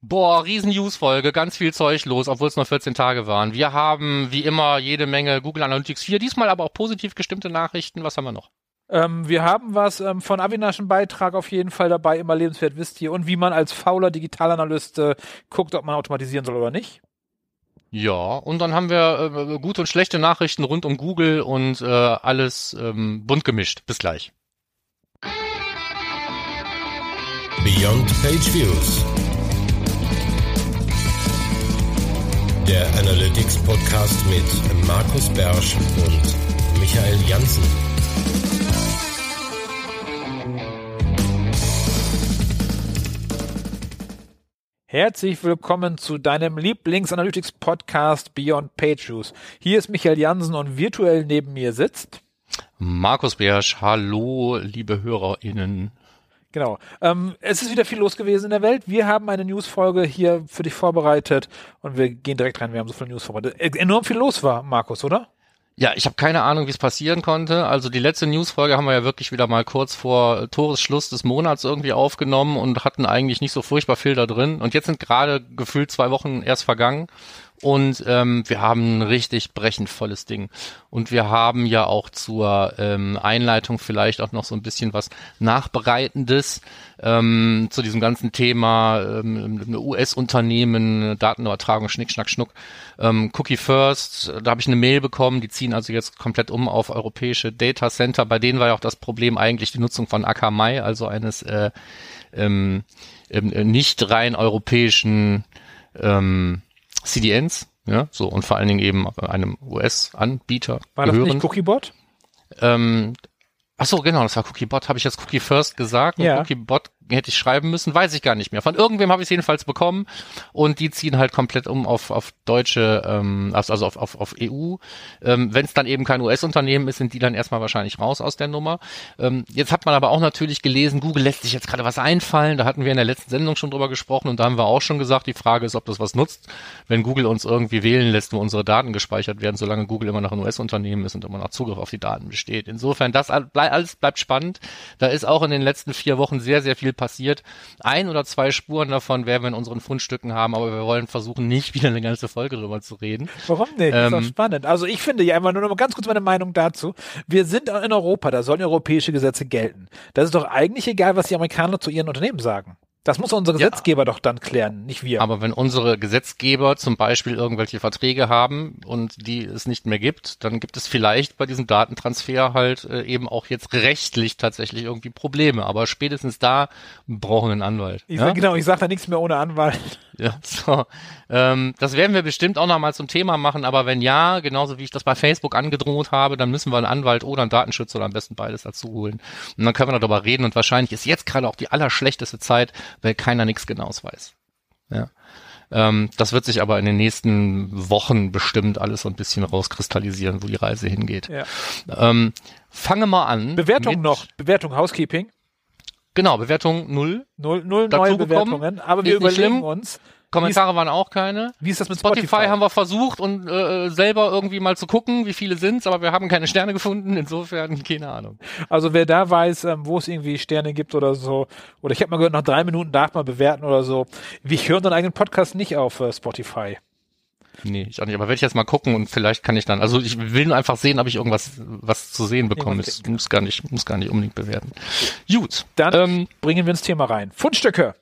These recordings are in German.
Boah, riesen News-Folge, ganz viel Zeug los, obwohl es nur 14 Tage waren. Wir haben wie immer jede Menge Google Analytics 4, diesmal aber auch positiv gestimmte Nachrichten. Was haben wir noch? Ähm, wir haben was ähm, von Avinash einen Beitrag auf jeden Fall dabei, immer lebenswert wisst ihr, und wie man als fauler Digitalanalyst äh, guckt, ob man automatisieren soll oder nicht. Ja, und dann haben wir äh, gute und schlechte Nachrichten rund um Google und äh, alles ähm, bunt gemischt. Bis gleich. Beyond Page Views. Der Analytics Podcast mit Markus Bersch und Michael Janssen. Herzlich willkommen zu deinem Lieblings-Analytics-Podcast Beyond Page Views. Hier ist Michael Jansen und virtuell neben mir sitzt Markus Bersch. Hallo, liebe HörerInnen. Genau. Ähm, es ist wieder viel los gewesen in der Welt. Wir haben eine News-Folge hier für dich vorbereitet und wir gehen direkt rein. Wir haben so viele News vorbereitet. Äh, enorm viel los war, Markus, oder? Ja, ich habe keine Ahnung, wie es passieren konnte. Also die letzte Newsfolge haben wir ja wirklich wieder mal kurz vor Toresschluss des Monats irgendwie aufgenommen und hatten eigentlich nicht so furchtbar viel da drin. Und jetzt sind gerade gefühlt zwei Wochen erst vergangen und ähm, wir haben ein richtig brechend volles Ding. Und wir haben ja auch zur ähm, Einleitung vielleicht auch noch so ein bisschen was Nachbereitendes ähm, zu diesem ganzen Thema ähm, US-Unternehmen, Datenübertragung, Schnick, Schnack, Schnuck. Ähm, Cookie First, da habe ich eine Mail bekommen, die ziehen also jetzt komplett um auf europäische Data Center. Bei denen war ja auch das Problem eigentlich die Nutzung von Akamai, also eines äh, ähm, äh, nicht rein europäischen ähm, CDNs, ja, so und vor allen Dingen eben einem US-Anbieter. War das gehören. nicht Cookiebot? Ähm, Ach so, genau, das war Cookiebot. Habe ich jetzt Cookie First gesagt? Ja. Cookiebot hätte ich schreiben müssen, weiß ich gar nicht mehr. Von irgendwem habe ich jedenfalls bekommen und die ziehen halt komplett um auf, auf deutsche, ähm, also auf, auf, auf EU. Ähm, Wenn es dann eben kein US-Unternehmen ist, sind die dann erstmal wahrscheinlich raus aus der Nummer. Ähm, jetzt hat man aber auch natürlich gelesen, Google lässt sich jetzt gerade was einfallen. Da hatten wir in der letzten Sendung schon drüber gesprochen und da haben wir auch schon gesagt, die Frage ist, ob das was nutzt, wenn Google uns irgendwie wählen lässt, wo unsere Daten gespeichert werden, solange Google immer noch ein US-Unternehmen ist und immer noch Zugriff auf die Daten besteht. Insofern, das alles bleibt spannend. Da ist auch in den letzten vier Wochen sehr, sehr viel passiert. Ein oder zwei Spuren davon werden wir in unseren Fundstücken haben, aber wir wollen versuchen, nicht wieder eine ganze Folge drüber zu reden. Warum nicht? Ähm, ist doch ähm, spannend. Also ich finde ja einfach nur noch mal ganz kurz meine Meinung dazu. Wir sind in Europa, da sollen europäische Gesetze gelten. Das ist doch eigentlich egal, was die Amerikaner zu ihren Unternehmen sagen. Das muss unser Gesetzgeber ja. doch dann klären, nicht wir. Aber wenn unsere Gesetzgeber zum Beispiel irgendwelche Verträge haben und die es nicht mehr gibt, dann gibt es vielleicht bei diesem Datentransfer halt äh, eben auch jetzt rechtlich tatsächlich irgendwie Probleme. Aber spätestens da brauchen wir einen Anwalt. Ich ja? sag, genau, ich sage da nichts mehr ohne Anwalt. Ja, so. Ähm, das werden wir bestimmt auch nochmal zum Thema machen, aber wenn ja, genauso wie ich das bei Facebook angedroht habe, dann müssen wir einen Anwalt oder einen Datenschützer oder am besten beides dazu holen. Und dann können wir darüber reden und wahrscheinlich ist jetzt gerade auch die allerschlechteste Zeit, weil keiner nichts Genaues weiß. Ja. Ähm, das wird sich aber in den nächsten Wochen bestimmt alles so ein bisschen rauskristallisieren, wo die Reise hingeht. Ja. Ähm, fange mal an. Bewertung noch, Bewertung Housekeeping. Genau, Bewertung null. Null, null neue Bewertungen, aber wir überlegen uns, Kommentare waren auch keine. Wie ist das mit Spotify? Spotify haben wir versucht und äh, selber irgendwie mal zu gucken, wie viele sind's, aber wir haben keine Sterne gefunden. Insofern keine Ahnung. Also wer da weiß, ähm, wo es irgendwie Sterne gibt oder so, oder ich habe mal gehört, nach drei Minuten darf man bewerten oder so. Ich höre unseren eigenen Podcast nicht auf äh, Spotify. Nee, ich auch nicht. Aber werde ich jetzt mal gucken und vielleicht kann ich dann. Also ich will nur einfach sehen, ob ich irgendwas was zu sehen bekomme. Ich muss gar nicht, muss gar nicht unbedingt bewerten. Gut. Dann ähm, bringen wir ins Thema rein. Fundstücke.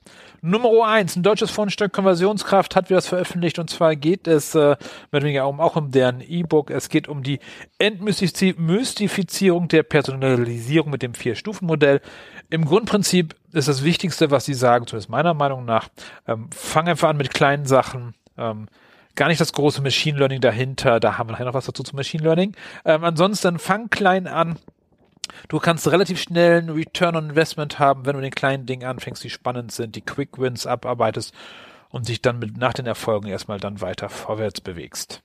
Nummer eins, ein deutsches Fundstück Konversionskraft hat wir das veröffentlicht und zwar geht es äh, oder weniger um, auch um deren E-Book. Es geht um die Entmystifizierung der Personalisierung mit dem Vier-Stufen-Modell. Im Grundprinzip ist das Wichtigste, was sie sagen, zumindest meiner Meinung nach, ähm, fang einfach an mit kleinen Sachen. Ähm, gar nicht das große Machine Learning dahinter. Da haben wir noch was dazu zu Machine Learning. Ähm, ansonsten fang klein an Du kannst relativ schnell einen Return on Investment haben, wenn du den kleinen Dingen anfängst, die spannend sind, die Quick Wins abarbeitest und dich dann mit, nach den Erfolgen erstmal dann weiter vorwärts bewegst.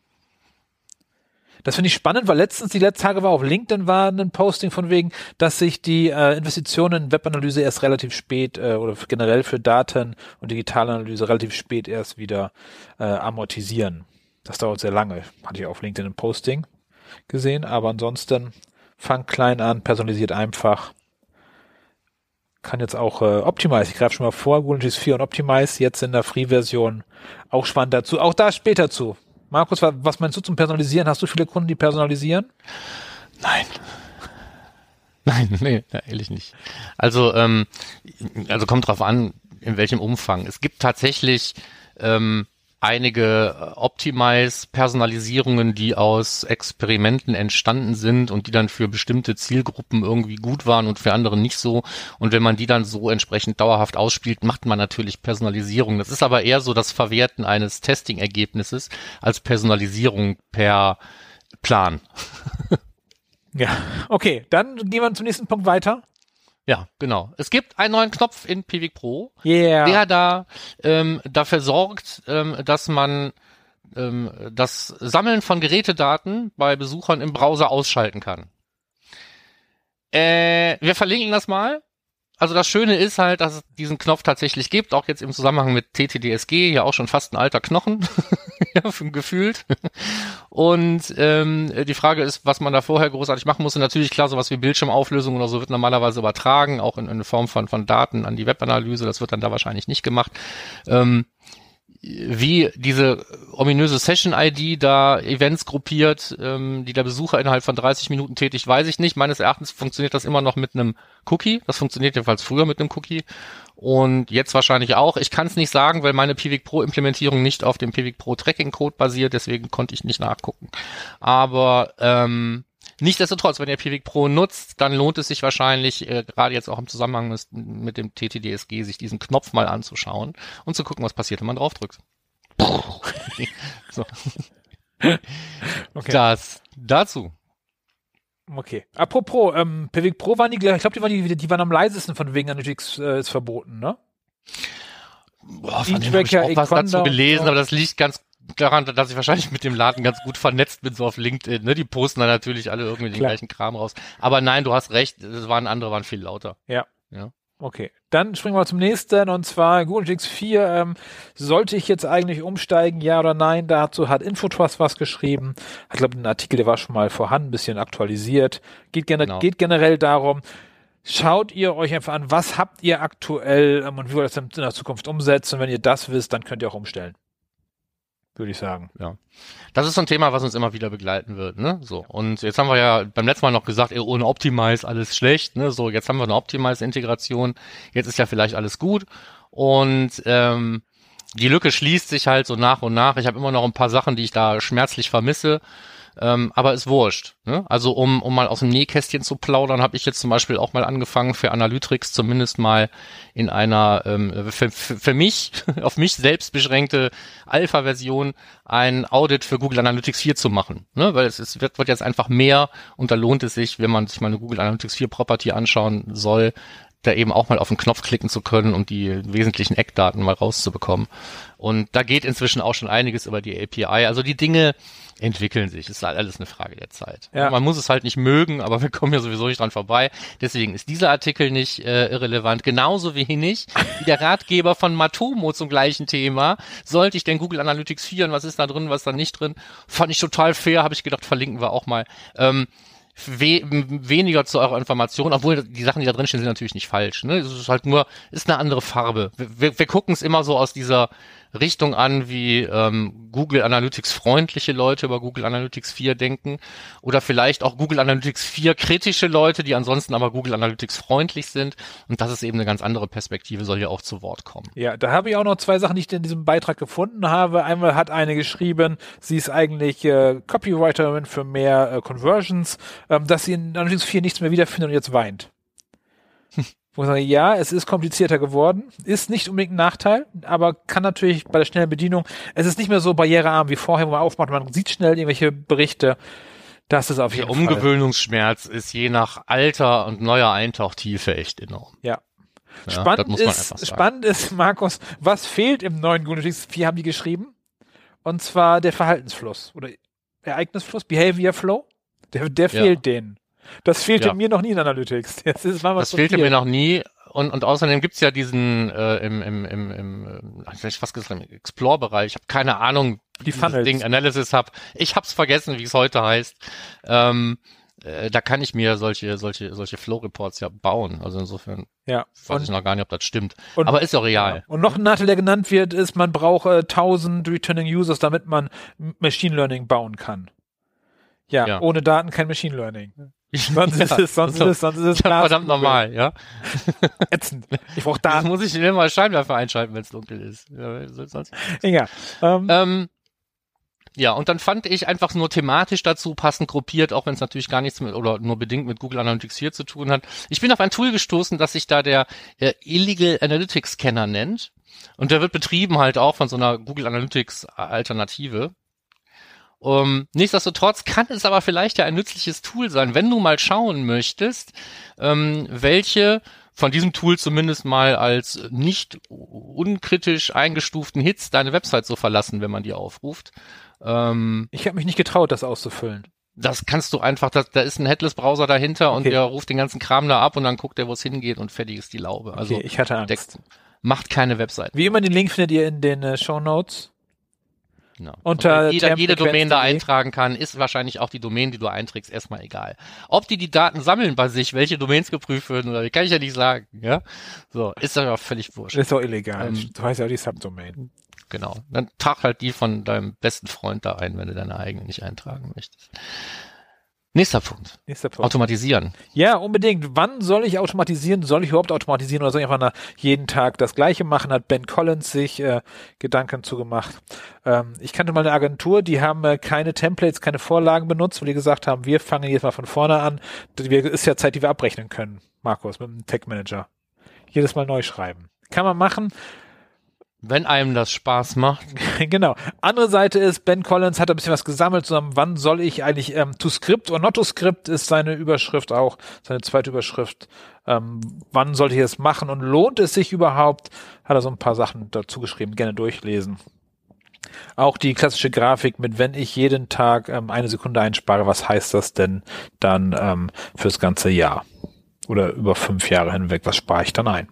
Das finde ich spannend, weil letztens, die letzten Tage war auf LinkedIn war ein Posting von wegen, dass sich die äh, Investitionen in Webanalyse erst relativ spät äh, oder generell für Daten und Digitalanalyse relativ spät erst wieder äh, amortisieren. Das dauert sehr lange. Hatte ich auf LinkedIn ein Posting gesehen, aber ansonsten fang klein an, personalisiert einfach. kann jetzt auch äh, Optimize, ich greife schon mal vor, Google Analytics 4 und Optimize jetzt in der Free-Version auch spannend dazu. Auch da später zu. Markus, was meinst du zum Personalisieren? Hast du viele Kunden, die personalisieren? Nein. Nein, nee, ehrlich nicht. Also, ähm, also kommt drauf an, in welchem Umfang. Es gibt tatsächlich ähm, einige äh, Optimize-Personalisierungen, die aus Experimenten entstanden sind und die dann für bestimmte Zielgruppen irgendwie gut waren und für andere nicht so. Und wenn man die dann so entsprechend dauerhaft ausspielt, macht man natürlich Personalisierung. Das ist aber eher so das Verwerten eines Testing-Ergebnisses als Personalisierung per Plan. ja, okay, dann gehen wir zum nächsten Punkt weiter. Ja, genau. Es gibt einen neuen Knopf in Pivik Pro, yeah. der da ähm, dafür sorgt, ähm, dass man ähm, das Sammeln von Gerätedaten bei Besuchern im Browser ausschalten kann. Äh, wir verlinken das mal. Also das Schöne ist halt, dass es diesen Knopf tatsächlich gibt, auch jetzt im Zusammenhang mit TTDSG, ja auch schon fast ein alter Knochen, gefühlt. Und ähm, die Frage ist, was man da vorher großartig machen muss. Und natürlich klar, sowas wie Bildschirmauflösung oder so wird normalerweise übertragen, auch in, in Form von, von Daten an die Webanalyse. Das wird dann da wahrscheinlich nicht gemacht. Ähm, wie diese ominöse Session-ID da Events gruppiert, ähm, die der Besucher innerhalb von 30 Minuten tätigt, weiß ich nicht. Meines Erachtens funktioniert das immer noch mit einem Cookie. Das funktioniert jedenfalls früher mit einem Cookie. Und jetzt wahrscheinlich auch. Ich kann es nicht sagen, weil meine Pivik Pro Implementierung nicht auf dem Pivik Pro Tracking Code basiert, deswegen konnte ich nicht nachgucken. Aber ähm, Nichtsdestotrotz, wenn ihr Pivik Pro nutzt, dann lohnt es sich wahrscheinlich, äh, gerade jetzt auch im Zusammenhang mit, mit dem TTDSG, sich diesen Knopf mal anzuschauen und zu gucken, was passiert, wenn man draufdrückt. so. Okay. Das dazu. Okay. Apropos, ähm, Pivik Pro waren die, ich glaube, die waren die, die waren am leisesten von wegen Analytics äh, ist verboten, ne? Boah, von hab ich auch was dazu gelesen, aber das liegt ganz daran, dass ich wahrscheinlich mit dem Laden ganz gut vernetzt bin, so auf LinkedIn. Ne? Die posten dann natürlich alle irgendwie den Klar. gleichen Kram raus. Aber nein, du hast recht, es waren andere, waren viel lauter. Ja. Ja. Okay, dann springen wir zum nächsten und zwar Google Analytics 4. Ähm, sollte ich jetzt eigentlich umsteigen, ja oder nein? Dazu hat Infotrust was geschrieben. Ich glaube, ein Artikel, der war schon mal vorhanden, ein bisschen aktualisiert. Geht, gener genau. geht generell darum, schaut ihr euch einfach an, was habt ihr aktuell ähm, und wie wollt ihr das in der Zukunft umsetzen. Und wenn ihr das wisst, dann könnt ihr auch umstellen würde ich sagen. Ja. Das ist so ein Thema, was uns immer wieder begleiten wird, ne? So. Und jetzt haben wir ja beim letzten Mal noch gesagt, ohne Optimize alles schlecht, ne? So, jetzt haben wir eine Optimize-Integration, jetzt ist ja vielleicht alles gut. Und ähm, die Lücke schließt sich halt so nach und nach. Ich habe immer noch ein paar Sachen, die ich da schmerzlich vermisse. Ähm, aber ist wurscht. Ne? Also um, um mal aus dem Nähkästchen zu plaudern, habe ich jetzt zum Beispiel auch mal angefangen für Analytics zumindest mal in einer ähm, für, für mich, auf mich selbst beschränkte Alpha-Version ein Audit für Google Analytics 4 zu machen. Ne? Weil es, es wird, wird jetzt einfach mehr und da lohnt es sich, wenn man sich mal eine Google Analytics 4 Property anschauen soll, da eben auch mal auf den Knopf klicken zu können und die wesentlichen Eckdaten mal rauszubekommen. Und da geht inzwischen auch schon einiges über die API. Also die Dinge entwickeln sich. Ist halt alles eine Frage der Zeit. Ja. Man muss es halt nicht mögen, aber wir kommen ja sowieso nicht dran vorbei. Deswegen ist dieser Artikel nicht äh, irrelevant. Genauso wenig wie der Ratgeber von Matomo zum gleichen Thema. Sollte ich denn Google Analytics 4 und was ist da drin, was da nicht drin? Fand ich total fair, habe ich gedacht, verlinken wir auch mal. Ähm, we weniger zu eurer Information, obwohl die Sachen, die da drin stehen, sind natürlich nicht falsch. Ne? Es ist halt nur, ist eine andere Farbe. Wir, wir, wir gucken es immer so aus dieser Richtung an, wie ähm, Google Analytics freundliche Leute über Google Analytics 4 denken oder vielleicht auch Google Analytics 4 kritische Leute, die ansonsten aber Google Analytics freundlich sind. Und das ist eben eine ganz andere Perspektive, soll ja auch zu Wort kommen. Ja, da habe ich auch noch zwei Sachen, die ich in diesem Beitrag gefunden habe. Einmal hat eine geschrieben, sie ist eigentlich äh, Copywriterin für mehr äh, Conversions, ähm, dass sie in Analytics 4 nichts mehr wiederfindet und jetzt weint. Wo ich sage, ja, es ist komplizierter geworden, ist nicht unbedingt ein Nachteil, aber kann natürlich bei der schnellen Bedienung, es ist nicht mehr so barrierearm wie vorher, wo man aufmacht, man sieht schnell irgendwelche Berichte. Das ist auf jeden Der Umgewöhnungsschmerz ist je nach Alter und neuer Eintauchtiefe echt enorm. Ja. ja spannend, ist, spannend ist, Markus, was fehlt im neuen Google 4 haben die geschrieben? Und zwar der Verhaltensfluss oder Ereignisfluss, Behavior Flow. Der, der fehlt ja. denen. Das fehlte ja. mir noch nie in Analytics. Das, ist das fehlte viel. mir noch nie. Und, und außerdem gibt's ja diesen äh, im, im, im, im äh, ich fast gesagt, im Explore-Bereich. Ich habe keine Ahnung, die Funnels. Ding Analysis hab. Ich hab's vergessen, wie es heute heißt. Ähm, äh, da kann ich mir solche, solche, solche Flow-Reports ja bauen. Also insofern Ja. weiß Und, ich noch gar nicht, ob das stimmt. und- Aber ist auch real. und noch ein Nachteil, der genannt wird, ist, man braucht äh, 1000 Returning Users, damit man Machine Learning bauen kann. Ja, Ja. ohne Daten kein Machine Learning. Sonst Ja, ist es, sonst so. ist es, sonst ist es Ja, verdammt normal, ja. Ätzend. Ich brauche Da muss ich immer Scheinwerfer einschalten, wenn es dunkel ist. Ja, sonst Egal. Ähm, Ähm, ja, und dann fand ich einfach nur thematisch dazu passend gruppiert, auch wenn es natürlich gar nichts mit oder nur bedingt mit Google Analytics hier zu tun hat. Ich bin auf ein Tool gestoßen, das sich da der äh, Illegal Analytics Scanner nennt. Und der wird betrieben halt auch von so einer Google Analytics Alternative. Um, nichtsdestotrotz kann es aber vielleicht ja ein nützliches Tool sein, wenn du mal schauen möchtest, ähm, welche von diesem Tool zumindest mal als nicht unkritisch eingestuften Hits deine Website so verlassen, wenn man die aufruft. Ähm, ich habe mich nicht getraut, das auszufüllen. das kannst du einfach, da, da ist ein Headless-Browser dahinter und Okay. der ruft den ganzen Kram da ab und dann guckt er, wo es hingeht und fertig ist die Laube. Also okay, ich hatte Angst. deckt, macht keine Website. Wie immer, den Link findet ihr in den äh, Show Notes. Genau. Unter Und jeder, jede Domain da eintragen kann, ist wahrscheinlich auch die Domain, die du einträgst, erstmal egal. Ob die die Daten sammeln bei sich, welche Domains geprüft werden oder kann ich ja nicht sagen, ja. So, ist aber völlig wurscht. Ist doch illegal. Ähm, du heißt ja auch die Subdomain. Genau. Dann trag halt die von deinem besten Freund da ein, wenn du deine eigene nicht eintragen möchtest. Nächster Punkt. Nächster Punkt. Automatisieren. Ja, unbedingt. Wann soll ich automatisieren? Soll ich überhaupt automatisieren oder soll ich einfach jeden Tag das Gleiche machen? Hat Ben Collins sich äh, Gedanken zugemacht. Ähm, ich kannte mal eine Agentur, die haben äh, keine Templates, keine Vorlagen benutzt, weil die gesagt haben, wir fangen jetzt mal von vorne an. Das wir- ist ja Zeit, die wir abrechnen können, Markus, mit dem Tech Manager. Jedes Mal neu schreiben. Kann man machen. Wenn einem das Spaß macht. genau. Andere Seite ist, Ben Collins hat ein bisschen was gesammelt, zusammen, wann soll ich eigentlich ähm, to script oder not to script ist seine Überschrift auch, seine zweite Überschrift. Ähm, wann sollte ich es machen und lohnt es sich überhaupt? Hat er so ein paar Sachen dazu geschrieben, gerne durchlesen. Auch die klassische Grafik mit, wenn ich jeden Tag ähm, eine Sekunde einspare, was heißt das denn dann ähm, fürs ganze Jahr? Oder über fünf Jahre hinweg, was spare ich dann ein?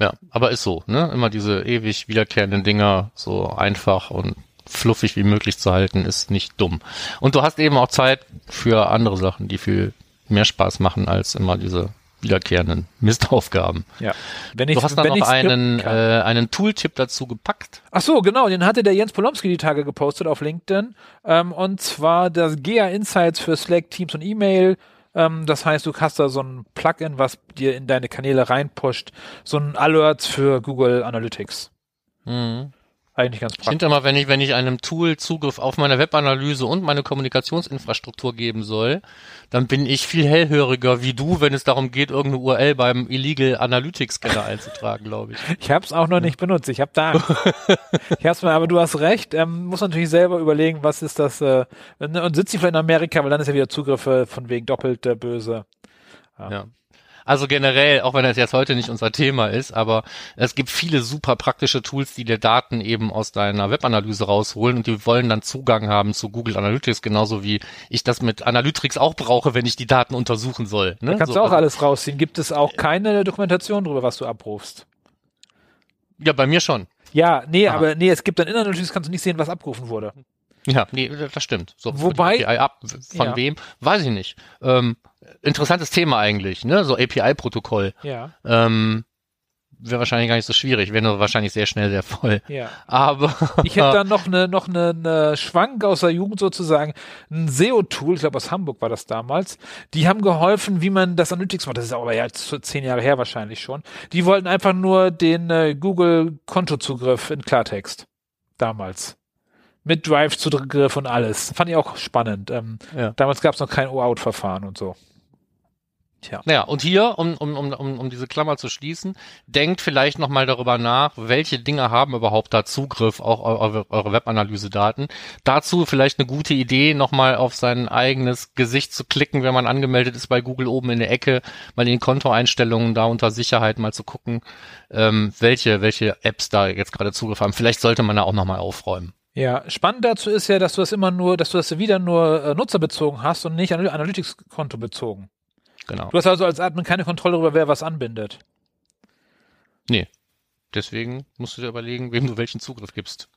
Ja, aber ist so, ne? Immer diese ewig wiederkehrenden Dinger so einfach und fluffig wie möglich zu halten, ist nicht dumm. Und du hast eben auch Zeit für andere Sachen, die viel mehr Spaß machen als immer diese wiederkehrenden Mistaufgaben. Ja. Wenn ich, Du hast wenn noch einen, äh, einen Tooltip dazu gepackt. Ach so, genau, den hatte der Jens Polomski die Tage gepostet auf LinkedIn. Ähm, und zwar das GA Insights für Slack, Teams und E-Mail. Ähm, das heißt, du hast da so ein Plugin, was dir in deine Kanäle reinpusht. So ein Alerts für Google Analytics. Mhm. Eigentlich ganz Ich praktisch. finde immer, wenn ich, wenn ich einem Tool Zugriff auf meine Webanalyse und meine Kommunikationsinfrastruktur geben soll, dann bin ich viel hellhöriger wie du, wenn es darum geht, irgendeine URL beim Illegal Analytics Scanner einzutragen, glaube ich. Ich habe es auch noch nicht benutzt. Ich habe da. Ich hab's mal, aber du hast recht. Ähm, muss natürlich selber überlegen, was ist das. Äh, und sitzt die vielleicht in Amerika, weil dann ist ja wieder Zugriffe von wegen doppelt äh, böse. Ja. Also generell, auch wenn das jetzt heute nicht unser Thema ist, aber es gibt viele super praktische Tools, die dir Daten eben aus deiner Webanalyse rausholen und die wollen dann Zugang haben zu Google Analytics, genauso wie ich das mit Analytics auch brauche, wenn ich die Daten untersuchen soll. Ne? Da kannst So, du auch also- alles rausziehen. Gibt es auch keine Dokumentation darüber, was du abrufst? Ja, bei mir schon. Ja, nee, Aha. aber nee, es gibt dann in Analytics kannst du nicht sehen, was abgerufen wurde. Ja, nee, das stimmt. So, Wobei- API ab, von Ja. wem? Weiß ich nicht. Ähm, interessantes Thema eigentlich, ne? So API-Protokoll. Ja, Ähm, Wäre wahrscheinlich gar nicht so schwierig, wäre nur wahrscheinlich sehr schnell sehr voll. ja. Aber Ich hätte dann noch eine noch eine, eine Schwank aus der Jugend sozusagen, ein SEO-Tool, ich glaube aus Hamburg war das damals. Die haben geholfen, wie man das Analytics macht. Das ist aber ja zehn Jahre her wahrscheinlich schon. Die wollten einfach nur den äh, Google-Kontozugriff in Klartext damals. Mit Drive-Zugriff und alles. Fand ich auch spannend. Ähm, Ja. Damals gab es noch kein O-Out-Verfahren und so. Tja. Naja, und hier, um, um, um, um, diese Klammer zu schließen, denkt vielleicht nochmal darüber nach, welche Dinge haben überhaupt da Zugriff, auch eure, eure Webanalyse-Daten. Dazu vielleicht eine gute Idee, nochmal auf sein eigenes Gesicht zu klicken, wenn man angemeldet ist bei Google oben in der Ecke, mal in den Kontoeinstellungen da unter Sicherheit mal zu gucken, ähm, welche, welche Apps da jetzt gerade Zugriff haben. Vielleicht sollte man da auch nochmal aufräumen. Ja, spannend dazu ist ja, dass du das immer nur, dass du das wieder nur äh, nutzerbezogen hast und nicht Analy- Analytics-Konto bezogen. Genau. Du hast also als Admin keine Kontrolle darüber, wer was anbindet. Nee. Deswegen musst du dir überlegen, wem du welchen Zugriff gibst.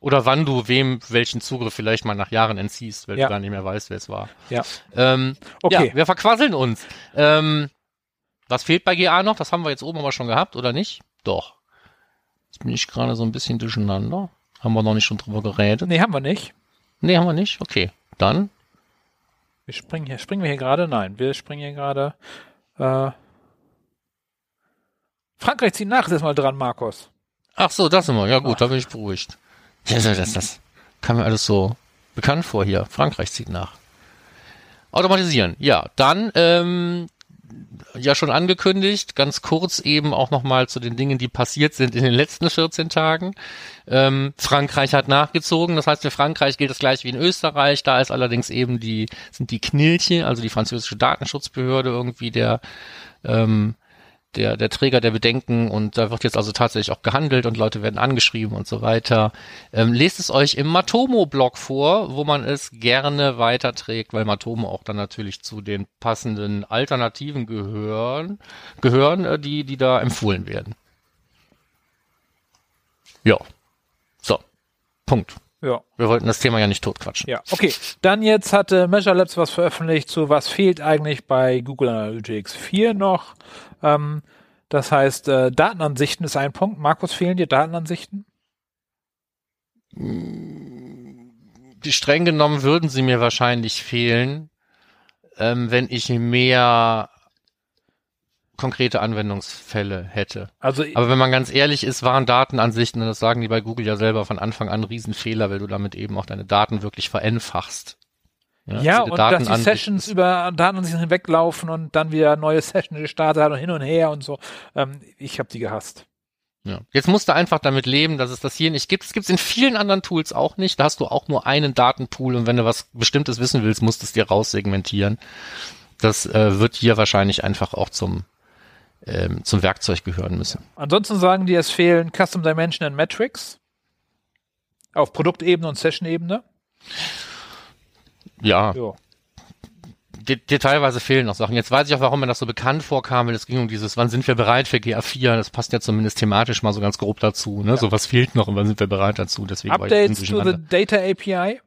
Oder wann du wem welchen Zugriff vielleicht mal nach Jahren entziehst, weil Ja. du gar nicht mehr weißt, wer es war. Ja. Ähm, Okay. Ja, wir verquasseln uns. Ähm, was fehlt bei GA noch? Das haben wir jetzt oben aber schon gehabt, oder nicht? Doch. Jetzt bin ich gerade so ein bisschen durcheinander. Haben wir noch nicht schon drüber geredet? Nee, haben wir nicht. Nee, haben wir nicht? Okay. Dann. Wir springen hier, springen wir hier gerade? Nein, wir springen hier gerade. Äh, Frankreich zieht nach, ist erstmal dran, Markus. Ach so, das sind wir. Ja gut, Ach. da bin ich beruhigt. Ja, das, das, das kam mir alles so bekannt vor hier. Frankreich zieht nach. Automatisieren. Ja, dann ähm, ja schon angekündigt, ganz kurz eben auch nochmal zu den Dingen, die passiert sind in den letzten 14 Tagen. Ähm, Frankreich hat nachgezogen, das heißt für Frankreich gilt das gleich wie in Österreich, da ist allerdings eben die, sind die Knilche, also die französische Datenschutzbehörde irgendwie der ähm, der, der Träger der Bedenken und da wird jetzt also tatsächlich auch gehandelt und Leute werden angeschrieben und so weiter. Ähm, lest es euch im Matomo-Blog vor, wo man es gerne weiterträgt, weil Matomo auch dann natürlich zu den passenden Alternativen gehören, gehören, äh, die, die da empfohlen werden. Ja. So. Punkt. Ja. Wir wollten das Thema ja nicht totquatschen. Ja, okay. Dann jetzt hatte Measure Labs was veröffentlicht zu was fehlt eigentlich bei Google Analytics 4 noch. Ähm, das heißt, äh, Datenansichten ist ein Punkt. Markus, fehlen dir Datenansichten? die streng genommen würden sie mir wahrscheinlich fehlen, ähm, wenn ich mehr konkrete Anwendungsfälle hätte. Also Aber wenn man ganz ehrlich ist, waren Datenansichten, und das sagen die bei Google ja selber von Anfang an, Riesenfehler, weil du damit eben auch deine Daten wirklich vereinfachst. ja, diese und dass die Sessions über Datenansichten hinweglaufen und dann wieder neue Sessions gestartet hat und hin und her und so. Ähm, ich habe die gehasst. Ja. Jetzt musst du einfach damit leben, dass es das hier nicht gibt. Es gibt es in vielen anderen Tools auch nicht. Da hast du auch nur einen Datenpool und wenn du was Bestimmtes wissen willst, musst du es dir raussegmentieren. Das äh, wird hier wahrscheinlich einfach auch zum, ähm, zum Werkzeug gehören müssen. Ansonsten sagen die, es fehlen Custom Dimension and Metrics auf Produktebene und Session-Ebene. Ja, Ja. de detailweise fehlen noch Sachen. Jetzt weiß ich auch, warum mir das so bekannt vorkam, weil es ging um dieses, wann sind wir bereit für GA4? Das passt ja zumindest thematisch mal so ganz grob dazu. Ne? So was fehlt noch und wann sind wir bereit dazu? Deswegen Updates to the. Data API.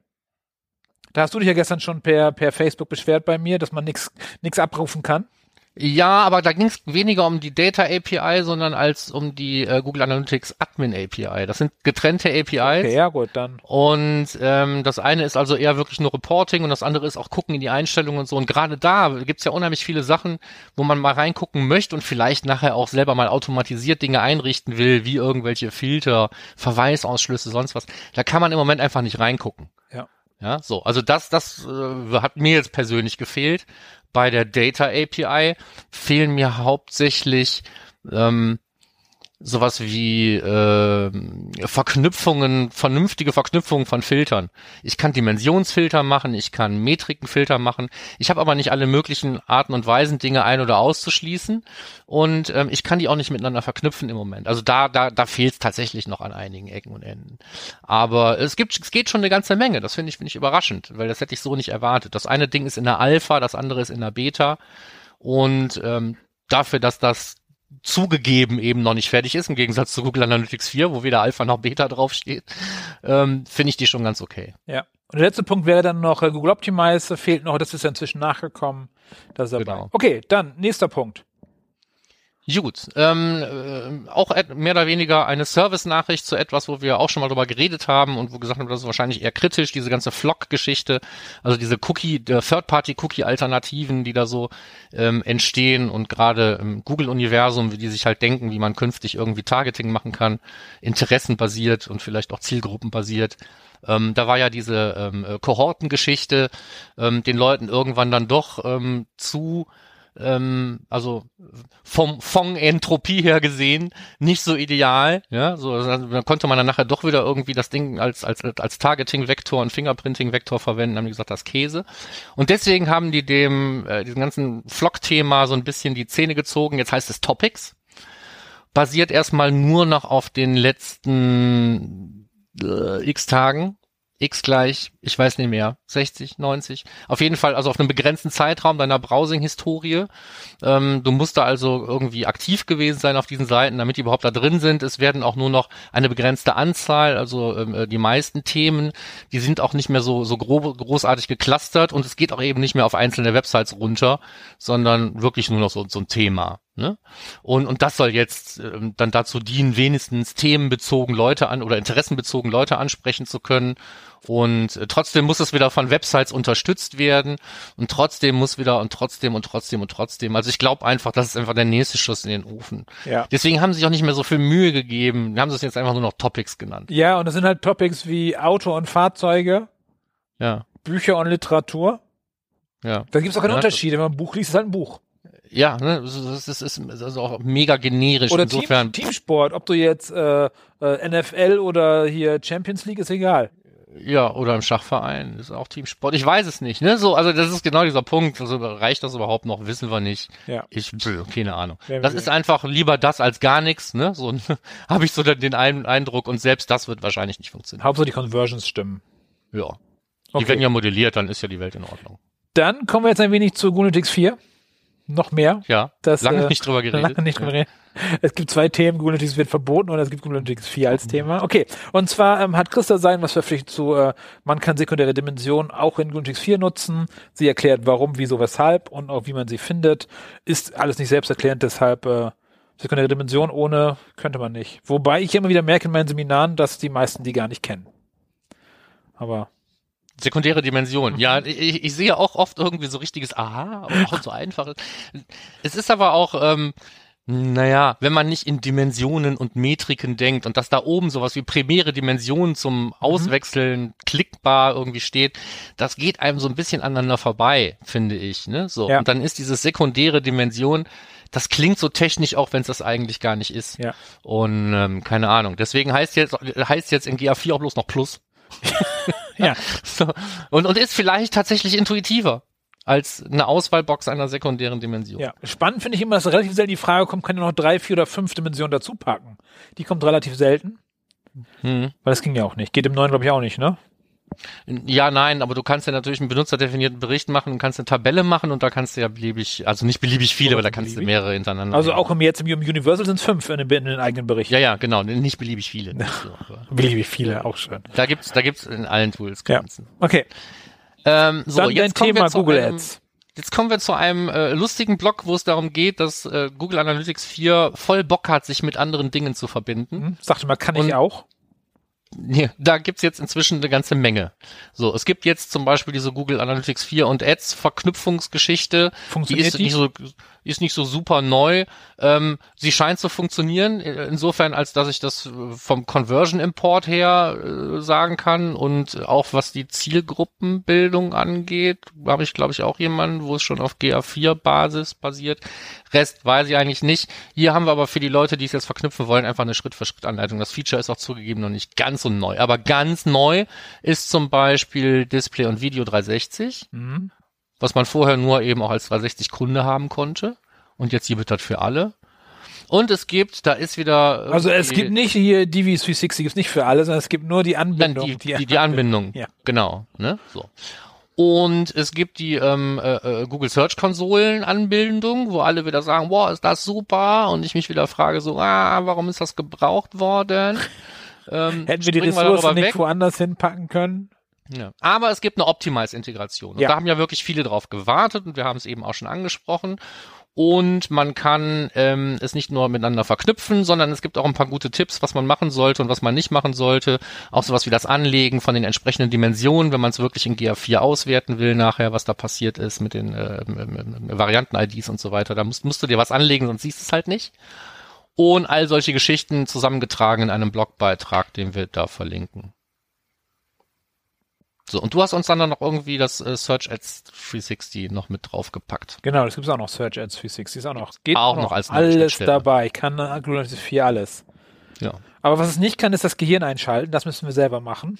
Da hast du dich ja gestern schon per, per Facebook beschwert bei mir, dass man nichts abrufen kann. Ja, aber da ging es weniger um die Data API, sondern als um die äh, Google Analytics Admin API. Das sind getrennte APIs. Okay, ja gut, dann. Und ähm, das eine ist also eher wirklich nur Reporting und das andere ist auch gucken in die Einstellungen und so. Und gerade da gibt's ja unheimlich viele Sachen, wo man mal reingucken möchte und vielleicht nachher auch selber mal automatisiert Dinge einrichten will, wie irgendwelche Filter, Verweisausschlüsse, sonst was. Da kann man im Moment einfach nicht reingucken. Ja. So. Also das, das äh, hat mir jetzt persönlich gefehlt. Bei der Data API fehlen mir hauptsächlich ähm, sowas wie äh, Verknüpfungen, vernünftige Verknüpfungen von Filtern. Ich kann Dimensionsfilter machen, ich kann Metrikenfilter machen. Ich habe aber nicht alle möglichen Arten und Weisen, Dinge ein- oder auszuschließen. Und ähm, ich kann die auch nicht miteinander verknüpfen im Moment. Also da, da, da fehlt es tatsächlich noch an einigen Ecken und Enden. Aber es gibt, es geht schon eine ganze Menge. Das finde ich, finde ich überraschend, weil das hätte ich so nicht erwartet. Das eine Ding ist in der Alpha, das andere ist in der Beta. Und ähm, dafür, dass das zugegeben eben noch nicht fertig ist, im Gegensatz zu Google Analytics 4, wo weder Alpha noch Beta draufsteht, ähm, finde ich die schon ganz okay. Ja. Und der letzte Punkt wäre dann noch äh, Google Optimize, fehlt noch, das ist ja inzwischen nachgekommen. Das ist dabei. Genau. Okay, dann nächster Punkt. Gut, ähm, äh, auch mehr oder weniger eine Service-Nachricht zu etwas, wo wir auch schon mal drüber geredet haben und wo gesagt haben, das ist wahrscheinlich eher kritisch, diese ganze Flock-Geschichte, also diese Cookie, der Third-Party-Cookie-Alternativen, die da so ähm, entstehen und gerade im Google-Universum, wie die sich halt denken, wie man künftig irgendwie Targeting machen kann, interessenbasiert und vielleicht auch zielgruppenbasiert. Ähm, da war ja diese ähm, äh, Kohortengeschichte, ähm, den Leuten irgendwann dann doch ähm, zu ähm, also vom von Entropie her gesehen nicht so ideal, ja, so also, dann konnte man dann nachher doch wieder irgendwie das Ding als als als Targeting Vektor und Fingerprinting Vektor verwenden, haben die gesagt, das Käse. Und deswegen haben die dem äh, diesem ganzen Flock Thema so ein bisschen die Zähne gezogen. Jetzt heißt es Topics. Basiert erstmal nur noch auf den letzten äh, X Tagen x gleich, ich weiß nicht mehr, 60, 90, auf jeden Fall, also auf einem begrenzten Zeitraum deiner Browsing-Historie. Ähm, du musst da also irgendwie aktiv gewesen sein auf diesen Seiten, damit die überhaupt da drin sind. Es werden auch nur noch eine begrenzte Anzahl, also ähm, äh, die meisten Themen, die sind auch nicht mehr so, so grob, großartig geclustert und es geht auch eben nicht mehr auf einzelne Websites runter, sondern wirklich nur noch so, so ein Thema. Ne? Und, und das soll jetzt ähm, dann dazu dienen, wenigstens themenbezogen Leute an oder interessenbezogen Leute ansprechen zu können. Und äh, trotzdem muss es wieder von Websites unterstützt werden. Und trotzdem muss wieder und trotzdem und trotzdem und trotzdem. Also ich glaube einfach, das ist einfach der nächste Schuss in den Ofen. Ja. Deswegen haben sie sich auch nicht mehr so viel Mühe gegeben. Die haben es jetzt einfach nur noch Topics genannt. Ja, und das sind halt Topics wie Auto und Fahrzeuge, Ja, Bücher und Literatur. ja. Da gibt es auch keine Ja. Unterschiede. Wenn man ein Buch liest, ist halt ein Buch. Ja, ne, das ist, das ist, ist auch mega generisch. Oder Insofern, Team, Teamsport, ob du jetzt äh, äh, NFL oder hier Champions League, ist egal. Ja, oder im Schachverein ist auch Teamsport. Ich weiß es nicht, ne? So, also das ist genau dieser Punkt. Also reicht das überhaupt noch? Wissen wir nicht. Ja. Ich, keine Ahnung. Wir Das sehen. ist einfach lieber das als gar nichts, ne? So habe ich so den den Ein- Eindruck und selbst das wird wahrscheinlich nicht funktionieren. Hauptsache die Conversions stimmen. Ja. Die Okay. werden ja modelliert, dann ist ja die Welt in Ordnung. Dann kommen wir jetzt ein wenig zu Gunetix 4. Noch mehr. Ja. Das, lange äh, nicht drüber geredet. Lange nicht drüber reden. Es gibt zwei Themen, Gunetix wird verboten und es gibt Gunetix 4 als Thema. Okay, und zwar ähm, hat Christa sein was verpflichtet zu, äh, man kann sekundäre Dimensionen auch in Gunetix 4 nutzen. Sie erklärt warum, wieso, weshalb und auch wie man sie findet. Ist alles nicht selbsterklärend, deshalb äh, sekundäre Dimension ohne könnte man nicht. Wobei ich immer wieder merke in meinen Seminaren, dass die meisten die gar nicht kennen. Aber Sekundäre Dimension. Mhm. Ja, ich, ich sehe auch oft irgendwie so richtiges Aha, aber auch so einfaches. Es ist aber auch, ähm, naja, wenn man nicht in Dimensionen und Metriken denkt und dass da oben sowas wie primäre Dimensionen Mhm. zum Auswechseln klickbar irgendwie steht, das geht einem so ein bisschen aneinander vorbei, finde ich. Ne? So. Ja. Und dann ist diese sekundäre Dimension, das klingt so technisch, auch wenn es das eigentlich gar nicht ist. Ja. Und ähm, keine Ahnung. Deswegen heißt jetzt heißt jetzt in GA4 auch bloß noch Plus. ja, So. Und, und ist vielleicht tatsächlich intuitiver als eine Auswahlbox einer sekundären Dimension. ja. Spannend finde ich immer, dass relativ selten die Frage kommt, kann ich noch drei, vier oder fünf Dimensionen dazu packen. Die kommt relativ selten, Hm. weil das ging ja auch nicht. Geht im neuen glaube ich auch nicht, ne? Ja, nein, aber du kannst ja natürlich einen benutzerdefinierten Bericht machen und kannst eine Tabelle machen und da kannst du ja beliebig, also nicht beliebig viele, aber da kannst du beliebig? mehrere hintereinander. Also auch im jetzt im Universal sind es fünf in den, in den eigenen Bericht. Ja, ja, genau, nicht beliebig viele. so, Beliebig viele, auch schön. da gibt's, da gibt's in allen Tools Ja. Grenzen. Okay, Ähm, so, dann dein jetzt kommen Thema wir zu Google einem, Ads. Jetzt kommen wir zu einem äh, lustigen Blog, wo es darum geht, dass äh, Google Analytics 4 voll Bock hat, sich mit anderen Dingen zu verbinden. Hm? Sagte mal, kann Und- ich auch. Nee, da gibt's jetzt inzwischen eine ganze Menge. So, es gibt jetzt zum Beispiel diese Google Analytics 4 und Ads Verknüpfungsgeschichte. Die Funktioniert ist die? nicht so, ist nicht so super neu. Ähm, sie scheint zu funktionieren, äh, insofern, als dass ich das äh, vom Conversion Import her äh, sagen kann und auch was die Zielgruppenbildung angeht, habe ich glaube ich auch jemanden, wo es schon auf GA4 Basis basiert. Rest weiß ich eigentlich nicht. Hier haben wir aber für die Leute, die es jetzt verknüpfen wollen, einfach eine Schritt-für-Schritt-Anleitung. Das Feature ist auch zugegeben noch nicht ganz so neu. Aber ganz neu ist zum Beispiel Display und Video 360, Mhm. Was man vorher nur eben auch als 360-Kunde haben konnte. Und jetzt gibt es das für alle. Und es gibt, da ist wieder. Also es gibt nicht hier DV360, gibt's nicht für alle, sondern es gibt nur die Anbindung. die, die, die Anbindung. Ja. Genau. Ne? So. Und es gibt die ähm, äh, äh, Google Search Konsolen Anbindung, wo alle wieder sagen, wow, ist das super? Und ich mich wieder frage so, ah, warum ist das gebraucht worden? Ähm, Hätten wir die Ressourcen nicht weg? woanders hinpacken können? Ja. Aber es gibt eine Optimize-Integration. Und Ja. da haben ja wirklich viele drauf gewartet und wir haben es eben auch schon angesprochen. Und man kann ähm, es nicht nur miteinander verknüpfen, sondern es gibt auch ein paar gute Tipps, was man machen sollte und was man nicht machen sollte. Auch sowas wie das Anlegen von den entsprechenden Dimensionen, wenn man es wirklich in GA4 auswerten will, nachher, was da passiert ist mit den äh, Varianten-IDs und so weiter. Da musst, musst du dir was anlegen, sonst siehst du es halt nicht. Und all solche Geschichten zusammengetragen in einem Blogbeitrag, den wir da verlinken. So, und du hast uns dann noch irgendwie das äh, Search Ads 360 noch mit draufgepackt. Genau, das gibt's auch noch. Search Ads 360 ist auch noch. Geht Auch noch als alles dabei. Kann äh, Google Analytics 4 alles. Ja. Aber was es nicht kann, ist das Gehirn einschalten. Das müssen wir selber machen.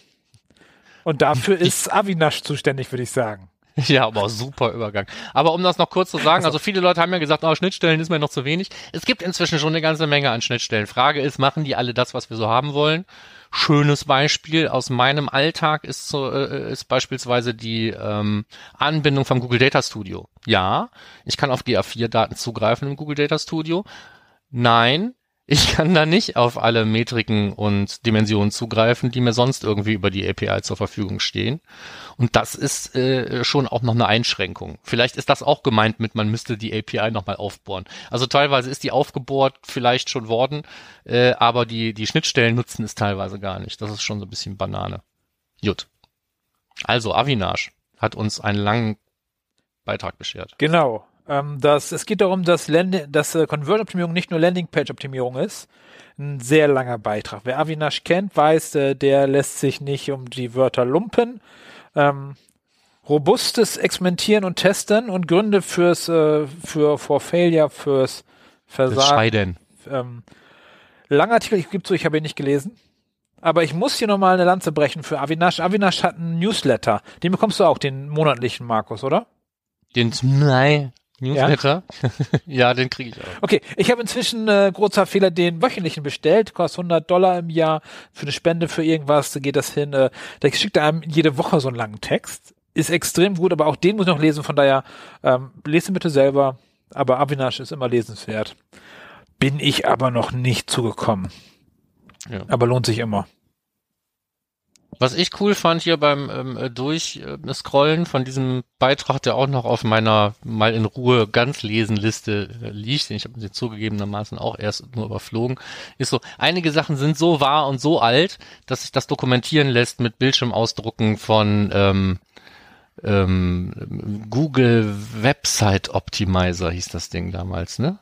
Und dafür ist Avinash zuständig, würde ich sagen. Ja, aber super Übergang. Aber um das noch kurz zu sagen, also viele Leute haben ja gesagt, oh, Schnittstellen ist mir noch zu wenig. Es gibt inzwischen schon eine ganze Menge an Schnittstellen. Frage ist, machen die alle das, was wir so haben wollen? Schönes Beispiel aus meinem Alltag ist, so, äh, ist beispielsweise die ähm, Anbindung vom Google Data Studio. Ja, ich kann auf GA4-Daten zugreifen im Google Data Studio. Nein, ich kann da nicht auf alle Metriken und Dimensionen zugreifen, die mir sonst irgendwie über die API zur Verfügung stehen. Und das ist äh, schon auch noch eine Einschränkung. Vielleicht ist das auch gemeint mit, man müsste die API nochmal aufbohren. Also teilweise ist die aufgebohrt vielleicht schon worden, äh, aber die, die Schnittstellen nutzen es teilweise gar nicht. Das ist schon so ein bisschen Banane. Gut. Also Avinash hat uns einen langen Beitrag beschert. Genau. Ähm, das, es geht darum, dass, Land dass äh, Convert-Optimierung nicht nur Landing-Page-Optimierung ist. Ein sehr langer Beitrag. Wer Avinash kennt, weiß, äh, der lässt sich nicht um die Wörter lumpen. Ähm, robustes Experimentieren und Testen und Gründe fürs äh, für for Failure, fürs Versagen. Scheiden. Ähm, langer Artikel, ich gebe zu, ich habe ihn nicht gelesen. Aber ich muss hier nochmal eine Lanze brechen für Avinash. Avinash hat einen Newsletter. Den bekommst du auch, den monatlichen, Markus, oder? Den, nein, Newsletter? Ja, ja den kriege ich auch. Okay, ich habe inzwischen äh, großer Fehler den wöchentlichen bestellt, kostet 100 Dollar im Jahr für eine Spende für irgendwas, da geht das hin. Äh, da schickt er einem jede Woche so einen langen Text. Ist extrem gut, aber auch den muss ich noch lesen, von daher ähm, lesen bitte selber. Aber Avinash ist immer lesenswert. Bin ich aber noch nicht zugekommen. Ja. Aber lohnt sich immer. Was ich cool fand hier beim ähm, äh, Durchscrollen von diesem Beitrag, der auch noch auf meiner mal in Ruhe ganz lesen Liste äh, liegt, den ich habe den zugegebenermaßen auch erst nur überflogen, ist so, einige Sachen sind so wahr und so alt, dass sich das dokumentieren lässt mit Bildschirmausdrucken von ähm, ähm, Google Website Optimizer hieß das Ding damals, ne?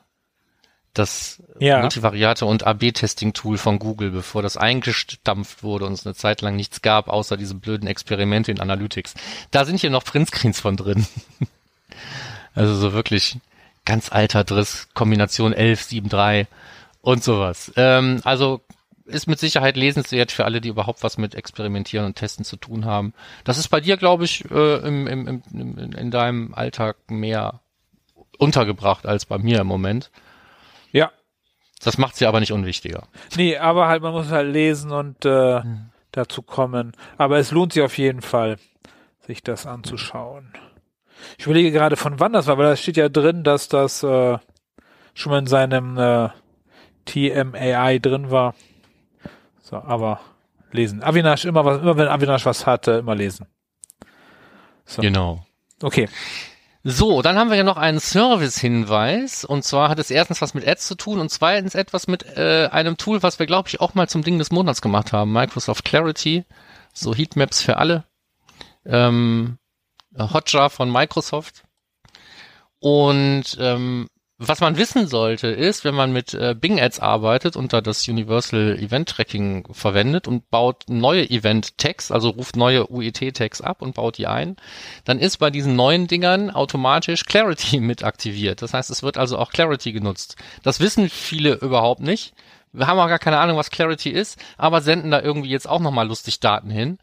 Das ja. Multivariate und AB-Testing-Tool von Google, bevor das eingestampft wurde und es eine Zeit lang nichts gab, außer diese blöden Experimente in Analytics. Da sind hier noch Printscreens von drin. also so wirklich ganz alter Driss, Kombination 11, 7, 3 und sowas. Ähm, also ist mit Sicherheit lesenswert für alle, die überhaupt was mit Experimentieren und Testen zu tun haben. Das ist bei dir, glaube ich, äh, im, im, im, in deinem Alltag mehr untergebracht als bei mir im Moment. Das macht sie aber nicht unwichtiger. Nee, aber halt, man muss halt lesen und äh, hm. dazu kommen. Aber es lohnt sich auf jeden Fall, sich das anzuschauen. Ich überlege gerade, von wann das war, weil da steht ja drin, dass das äh, schon mal in seinem äh, TMAI drin war. So, aber lesen. Avinash, immer was, immer wenn Avinash was hatte, immer lesen. So. Genau. Okay. So, dann haben wir ja noch einen Service-Hinweis. Und zwar hat es erstens was mit Ads zu tun und zweitens etwas mit äh, einem Tool, was wir, glaube ich, auch mal zum Ding des Monats gemacht haben. Microsoft Clarity. So Heatmaps für alle. Ähm, Hotjar von Microsoft. Und ähm, was man wissen sollte, ist, wenn man mit äh, Bing Ads arbeitet und da das Universal Event Tracking verwendet und baut neue Event Tags, also ruft neue UET Tags ab und baut die ein, dann ist bei diesen neuen Dingern automatisch Clarity mit aktiviert. Das heißt, es wird also auch Clarity genutzt. Das wissen viele überhaupt nicht. Wir haben auch gar keine Ahnung, was Clarity ist, aber senden da irgendwie jetzt auch nochmal lustig Daten hin.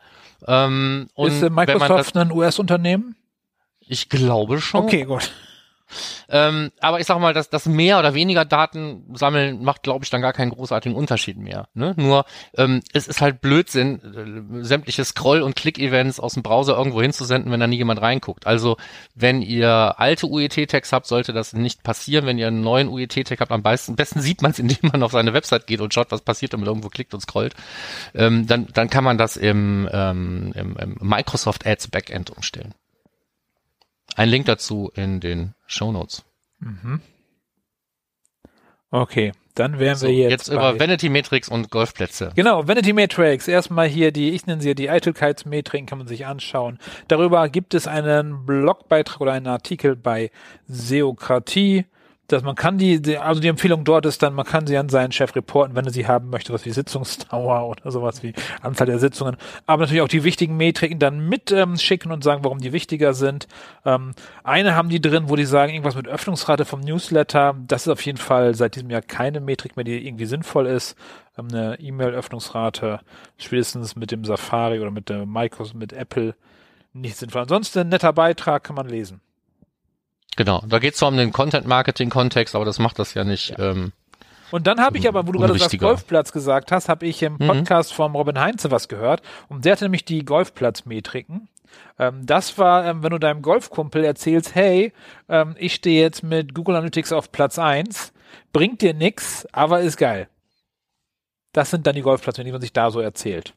Ähm, ist äh, Microsoft ein US-Unternehmen? Ich glaube schon. Okay, gut. Ähm, aber ich sag mal, dass das mehr oder weniger Daten sammeln macht, glaube ich, dann gar keinen großartigen Unterschied mehr. Ne? Nur ähm, es ist halt Blödsinn, äh, sämtliche Scroll- und Click-Events aus dem Browser irgendwo hinzusenden, wenn da nie jemand reinguckt. Also wenn ihr alte UET-Tags habt, sollte das nicht passieren. Wenn ihr einen neuen UET-Tag habt, am besten, besten sieht man es, indem man auf seine Website geht und schaut, was passiert, wenn man irgendwo klickt und scrollt. Ähm, dann, dann kann man das im, ähm, im, im Microsoft Ads Backend umstellen. Ein Link dazu in den Show Notes. Mhm. Okay, dann wären so, wir jetzt. Jetzt über Vanity Matrix und Golfplätze. Genau, Vanity Matrix. Erstmal hier die, ich nenne sie die Eitelkeitsmetriken, kann man sich anschauen. Darüber gibt es einen Blogbeitrag oder einen Artikel bei Seokratie dass man kann die, also die Empfehlung dort ist dann, man kann sie an seinen Chef reporten, wenn er sie haben möchte, was wie Sitzungsdauer oder sowas wie Anzahl der Sitzungen. Aber natürlich auch die wichtigen Metriken dann mit ähm, schicken und sagen, warum die wichtiger sind. Ähm, eine haben die drin, wo die sagen, irgendwas mit Öffnungsrate vom Newsletter. Das ist auf jeden Fall seit diesem Jahr keine Metrik mehr, die irgendwie sinnvoll ist. Ähm, eine E-Mail-Öffnungsrate, spätestens mit dem Safari oder mit der Microsoft, mit Apple nicht sinnvoll. Ansonsten ein netter Beitrag kann man lesen. Genau, da geht es zwar um den Content-Marketing-Kontext, aber das macht das ja nicht. Ja. Ähm, und dann habe ich aber, wo du gerade das Golfplatz gesagt hast, habe ich im mhm. Podcast mhm. vom Robin Heinze was gehört. Und der hatte nämlich die Golfplatzmetriken. Ähm, das war, ähm, wenn du deinem Golfkumpel erzählst, hey, ähm, ich stehe jetzt mit Google Analytics auf Platz eins, bringt dir nix, aber ist geil. Das sind dann die Golfplätze, die man sich da so erzählt.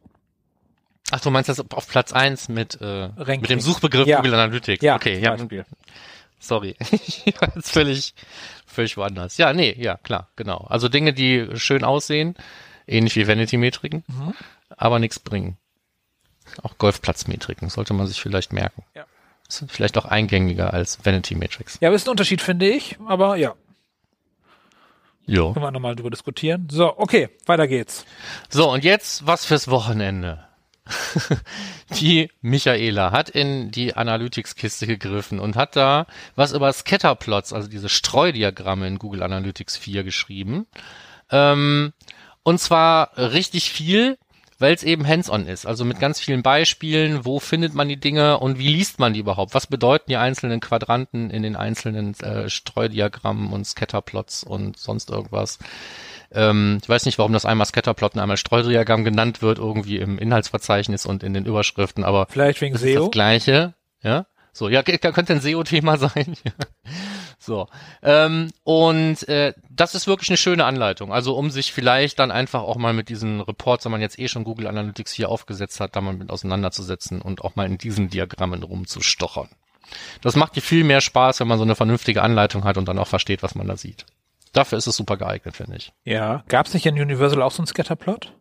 Ach, du meinst das auf Platz eins mit, äh, mit dem Suchbegriff ja. Google Analytics? Ja, okay, ja. Beispiel. Sorry. jetzt völlig, völlig woanders. Ja, nee, ja, klar, genau. Also Dinge, die schön aussehen, ähnlich wie Vanity-Metriken, mhm. aber nichts bringen. Auch Golfplatzmetriken sollte man sich vielleicht merken. Ja. Ist vielleicht auch eingängiger als Vanity Metrics. Ja, ist ein Unterschied, finde ich, aber ja. Jo. Können wir nochmal drüber diskutieren. So, okay, weiter geht's. So, und jetzt was fürs Wochenende. die Michaela hat in die Analytics-Kiste gegriffen und hat da was über Scatterplots, also diese Streudiagramme in Google Analytics 4 geschrieben. Ähm, und zwar richtig viel, weil es eben hands-on ist, also mit ganz vielen Beispielen, wo findet man die Dinge und wie liest man die überhaupt? Was bedeuten die einzelnen Quadranten in den einzelnen äh, Streudiagrammen und Scatterplots und sonst irgendwas? Ähm, ich weiß nicht, warum das einmal Scatterplot und einmal Streudiagramm genannt wird, irgendwie im Inhaltsverzeichnis und in den Überschriften, aber vielleicht wegen das SEO. Ist das gleiche, ja? So, ja, könnte ein SEO-Thema sein. So. Ähm, und äh, das ist wirklich eine schöne Anleitung. Also um sich vielleicht dann einfach auch mal mit diesen Reports, wenn man jetzt eh schon Google Analytics hier aufgesetzt hat, da mal mit auseinanderzusetzen und auch mal in diesen Diagrammen rumzustochern. Das macht dir viel mehr Spaß, wenn man so eine vernünftige Anleitung hat und dann auch versteht, was man da sieht. Dafür ist es super geeignet, finde ich. Ja. Gab es nicht in Universal auch so ein Scatterplot?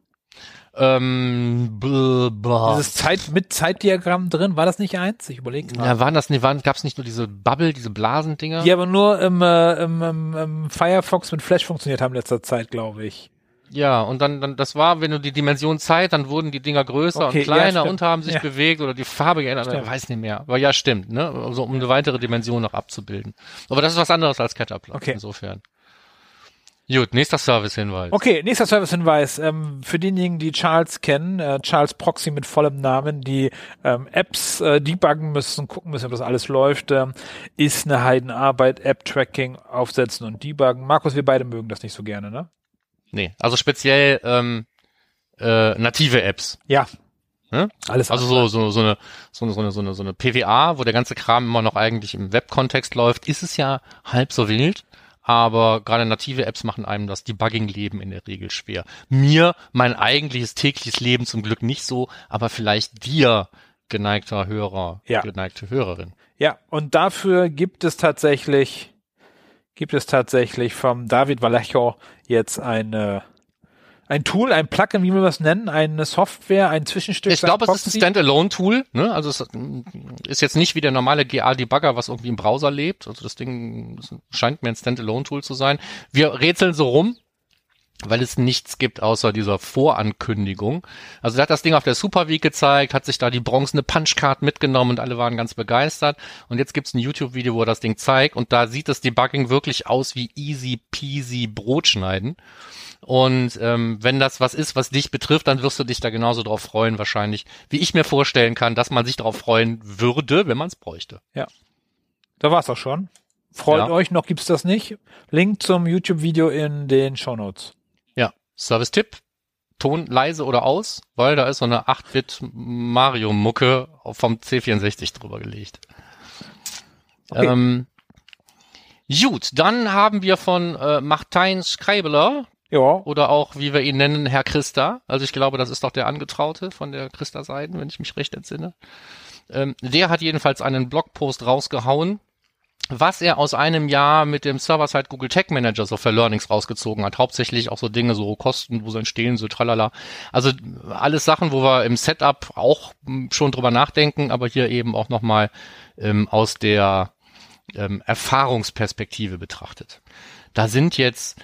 Ähm, bl blah. Dieses Zeit mit Zeitdiagramm drin, war das nicht eins? Ich überlege gerade. Ja, waren das nicht, waren, gab es nicht nur diese Bubble, diese Blasendinger? Die aber nur im, äh, im, im, im Firefox mit Flash funktioniert haben in letzter Zeit, glaube ich. Ja, und dann, dann, das war, wenn du die Dimension Zeit, dann wurden die Dinger größer okay, und kleiner ja, und haben sich ja. bewegt oder die Farbe geändert, ich weiß nicht mehr. Aber ja, stimmt, ne? Also, um eine weitere Dimension noch abzubilden. Aber das ist was anderes als Caterpillar, okay. insofern. Gut, nächster Service-Hinweis. Okay, nächster Service-Hinweis. Ähm, für diejenigen, die Charles kennen, äh, Charles Proxy mit vollem Namen, die ähm, Apps äh, debuggen müssen, gucken müssen, ob das alles läuft, ähm, ist eine Heidenarbeit, App-Tracking aufsetzen und debuggen. Markus, wir beide mögen das nicht so gerne, ne? Nee, also speziell ähm, äh, native Apps. Ja. Ne? Alles also so, so, so, eine, so, eine, so, eine, so, eine, so eine PWA, wo der ganze Kram immer noch eigentlich im Web-Kontext läuft, ist es ja halb so wild aber gerade native Apps machen einem das Debugging-Leben in der Regel schwer. Mir mein eigentliches tägliches Leben zum Glück nicht so, aber vielleicht dir, geneigter Hörer, ja. geneigte Hörerin. Ja, und dafür gibt es tatsächlich, gibt es tatsächlich vom David Vallejo jetzt eine ein Tool, ein Plugin, wie wir das nennen, eine Software, ein Zwischenstück. Ich glaube, es ist ein Standalone-Tool. Ne? Also es ist jetzt nicht wie der normale GA-Debugger, was irgendwie im Browser lebt. Also das Ding scheint mir ein Standalone-Tool zu sein. Wir rätseln so rum, weil es nichts gibt außer dieser Vorankündigung. Also er hat das Ding auf der Super Week gezeigt, hat sich da die bronzene Punchcard mitgenommen und alle waren ganz begeistert. Und jetzt gibt's ein YouTube-Video, wo er das Ding zeigt und da sieht das Debugging wirklich aus wie easy peasy Brotschneiden. Und ähm, wenn das was ist, was dich betrifft, dann wirst du dich da genauso drauf freuen, wahrscheinlich, wie ich mir vorstellen kann, dass man sich darauf freuen würde, wenn man es bräuchte. Ja. Da war's auch schon. Freut ja. euch, noch gibt's das nicht. Link zum YouTube-Video in den Show Notes. Service-Tipp. Ton leise oder aus, weil da ist so eine 8-Bit Mario-Mucke vom C64 drüber gelegt. Okay. Ähm, gut, dann haben wir von äh, Martin Schreibeler ja. Oder auch, wie wir ihn nennen, Herr Christa. Also ich glaube, das ist doch der Angetraute von der Christa-Seiten, wenn ich mich recht entsinne. Ähm, der hat jedenfalls einen Blogpost rausgehauen, was er aus einem Jahr mit dem Server-Side Google Tag Manager so für Learnings rausgezogen hat. Hauptsächlich auch so Dinge, so Kosten, wo sie entstehen, so tralala. Also alles Sachen, wo wir im Setup auch hm, schon drüber nachdenken, aber hier eben auch nochmal ähm, aus der ähm, Erfahrungsperspektive betrachtet. Da sind jetzt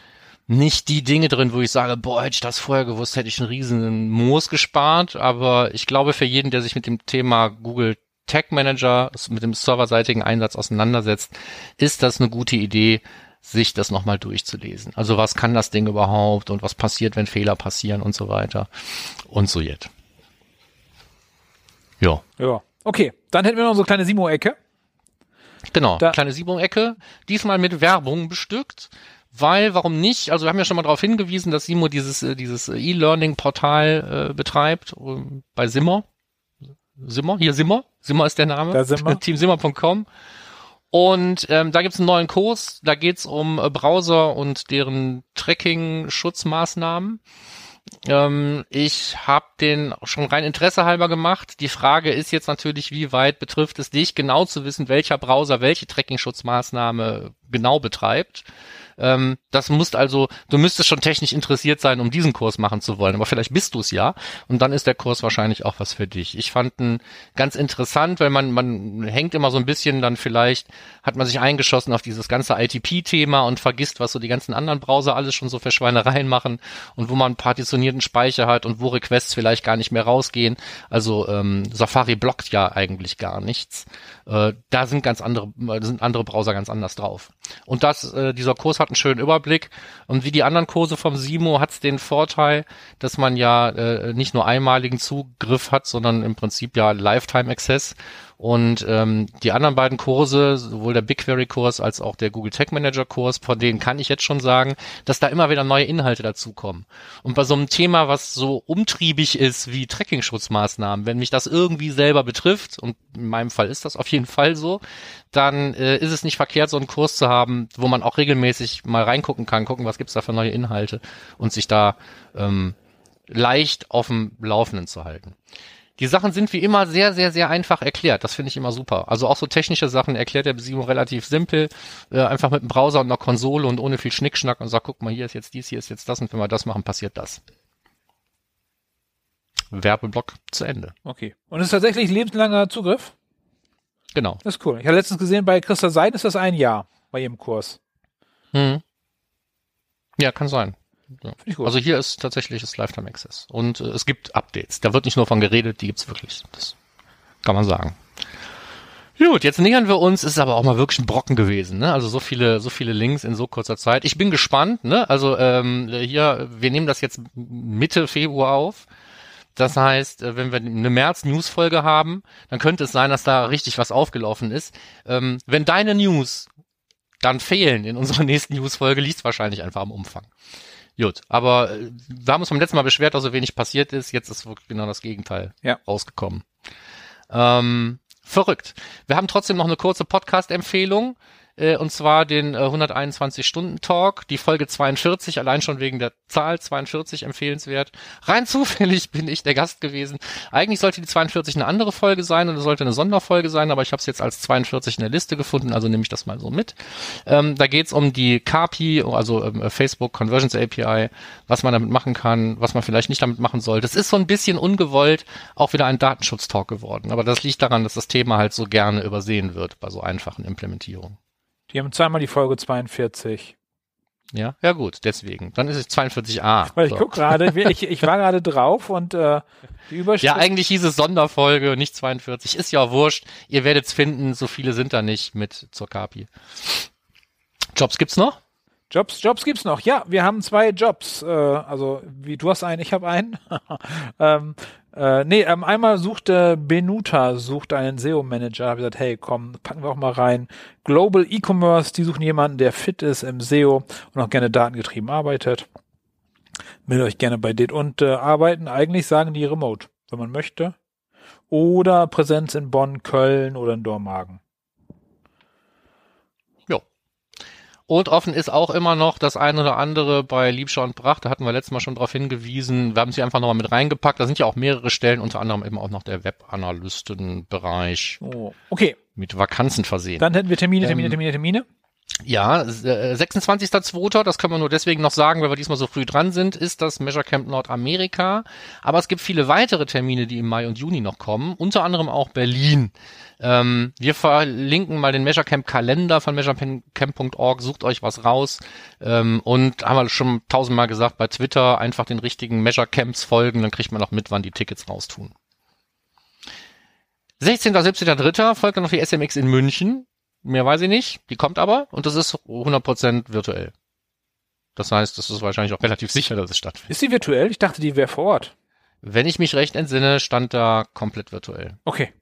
nicht die Dinge drin, wo ich sage, boah, hätte ich das vorher gewusst, hätte ich einen riesen Moos gespart. Aber ich glaube, für jeden, der sich mit dem Thema Google Tag Manager, mit dem serverseitigen Einsatz auseinandersetzt, ist das eine gute Idee, sich das nochmal durchzulesen. Also was kann das Ding überhaupt und was passiert, wenn Fehler passieren und so weiter und so jetzt. Ja. Ja. Okay, Dann hätten wir noch so eine kleine Simo-Ecke. Genau, Da- kleine Simo-Ecke, diesmal mit Werbung bestückt. Weil, warum nicht? Also wir haben ja schon mal darauf hingewiesen, dass Simo dieses, äh, dieses E-Learning-Portal äh, betreibt, ähm, bei Simmer. Simmer, hier Simmer. Simmer ist der Name. Teamsimmer.com. Und ähm, da gibt's einen neuen Kurs, da geht's um äh, Browser und deren Tracking-Schutzmaßnahmen. Ähm, ich habe den schon rein Interesse halber gemacht. Die Frage ist jetzt natürlich, wie weit betrifft es dich, genau zu wissen, welcher Browser welche Tracking-Schutzmaßnahme genau betreibt. Ähm, das musst also, du müsstest schon technisch interessiert sein, um diesen Kurs machen zu wollen. Aber vielleicht bist du es ja. Und dann ist der Kurs wahrscheinlich auch was für dich. Ich fand ihn ganz interessant, weil man, man hängt immer so ein bisschen dann vielleicht, hat man sich eingeschossen auf dieses ganze ITP-Thema und vergisst, was so die ganzen anderen Browser alles schon so für Schweinereien machen und wo man partitionierten Speicher hat und wo Requests vielleicht gar nicht mehr rausgehen. Also ähm, Safari blockt ja eigentlich gar nichts. Äh, da sind ganz andere, sind andere Browser ganz anders drauf. Und das, äh, dieser Kurs hat einen schönen Überblick. Und wie die anderen Kurse vom Simo hat es den Vorteil, dass man ja äh, nicht nur einmaligen Zugriff hat, sondern im Prinzip ja Lifetime Access. Und ähm, die anderen beiden Kurse, sowohl der BigQuery-Kurs als auch der Google Tag Manager-Kurs, von denen kann ich jetzt schon sagen, dass da immer wieder neue Inhalte dazukommen. Und bei so einem Thema, was so umtriebig ist wie Tracking-Schutzmaßnahmen, wenn mich das irgendwie selber betrifft, und in meinem Fall ist das auf jeden Fall so, dann äh, ist es nicht verkehrt, so einen Kurs zu haben, wo man auch regelmäßig mal reingucken kann, gucken, was gibt's da für neue Inhalte und sich da ähm, leicht auf dem Laufenden zu halten. Die Sachen sind wie immer sehr, sehr, sehr einfach erklärt. Das finde ich immer super. Also auch so technische Sachen erklärt der Simo relativ simpel. Äh, einfach mit einem Browser und einer Konsole und ohne viel Schnickschnack und sagt, guck mal, hier ist jetzt dies, hier ist jetzt das und wenn wir das machen, passiert das. Werbeblock zu Ende. Okay. Und es ist tatsächlich lebenslanger Zugriff? Genau. Das ist cool. Ich habe letztens gesehen, bei Christa Seiden ist das ein Jahr bei ihrem Kurs. Hm. Ja, kann sein. Ja. Also hier ist tatsächlich das Lifetime Access. Und äh, es gibt Updates. Da wird nicht nur von geredet, die gibt's wirklich. Das kann man sagen. Gut, jetzt nähern wir uns, ist aber auch mal wirklich ein Brocken gewesen, ne? Also so viele, so viele Links in so kurzer Zeit. Ich bin gespannt, ne? Also ähm, hier, wir nehmen das jetzt Mitte Februar auf. Das heißt, äh, wenn wir eine März-News-Folge haben, dann könnte es sein, dass da richtig was aufgelaufen ist. Ähm, wenn deine News dann fehlen in unserer nächsten News-Folge, liegt wahrscheinlich einfach am Umfang. Gut, aber äh, wir haben uns beim letzten Mal beschwert, dass so wenig passiert ist. Jetzt ist wirklich genau das Gegenteil Ja. rausgekommen. Ähm, verrückt. Wir haben trotzdem noch eine kurze Podcast-Empfehlung. Äh, und zwar den äh, 121-Stunden-Talk, die Folge 42, allein schon wegen der Zahl 42 empfehlenswert. Rein zufällig bin ich der Gast gewesen. Eigentlich sollte die 42 eine andere Folge sein und es sollte eine Sonderfolge sein, aber ich habe es jetzt als 42 in der Liste gefunden, also nehme ich das mal so mit. Ähm, da geht's um die KPI, also ähm, Facebook Conversions API, was man damit machen kann, was man vielleicht nicht damit machen sollte. Es ist so ein bisschen ungewollt auch wieder ein Datenschutz-Talk geworden, aber das liegt daran, dass das Thema halt so gerne übersehen wird bei so einfachen Implementierungen. Die haben zweimal die Folge 42. Ja, ja gut, deswegen. Dann ist es 42a. Weil ich So. guck gerade, ich, ich war gerade drauf und äh, die Überschrift. Ja, eigentlich hieß es Sonderfolge, nicht 42. Ist ja wurscht. Ihr werdet's finden, so viele sind da nicht mit zur Kapi. Jobs gibt's noch? Jobs, Jobs gibt's noch. Ja, wir haben zwei Jobs. Äh, also wie du hast einen, ich habe einen. ähm, äh, nee, ähm, einmal suchte Benuta sucht einen SEO-Manager. Hab gesagt, hey, komm, packen wir auch mal rein. Global E-Commerce, die suchen jemanden, der fit ist im SEO und auch gerne datengetrieben arbeitet. Meldet euch gerne bei denen und äh, arbeiten. Eigentlich sagen die remote, wenn man möchte. Oder Präsenz in Bonn, Köln oder in Dormagen. Und offen ist auch immer noch das eine oder andere bei Liebscher und Bracht. Da hatten wir letztes Mal schon darauf hingewiesen. Wir haben sie einfach nochmal mit reingepackt. Da sind ja auch mehrere Stellen, unter anderem eben auch noch der Webanalystenbereich Oh, okay, mit Vakanzen versehen. dann hätten wir Termine, Termine, Ähm, Termine, Termine. Ja, äh, 26.02., das können wir nur deswegen noch sagen, weil wir diesmal so früh dran sind, ist das Measure Camp Nordamerika. Aber es gibt viele weitere Termine, die im Mai und Juni noch kommen, unter anderem auch Berlin. Ähm, wir verlinken mal den Measure Camp Kalender von measurecamp.org, sucht euch was raus. Ähm, und haben wir schon tausendmal gesagt, bei Twitter einfach den richtigen Measure Camps folgen, dann kriegt man auch mit, wann die Tickets raustun. 16. 17.3. folgt dann noch die SMX in München. Mehr weiß ich nicht. Die kommt aber und das ist 100% virtuell. Das heißt, das ist wahrscheinlich auch relativ sicher, dass es stattfindet. Ist sie virtuell? Ich dachte, die wäre vor Ort. Wenn ich mich recht entsinne, stand da komplett virtuell. Okay.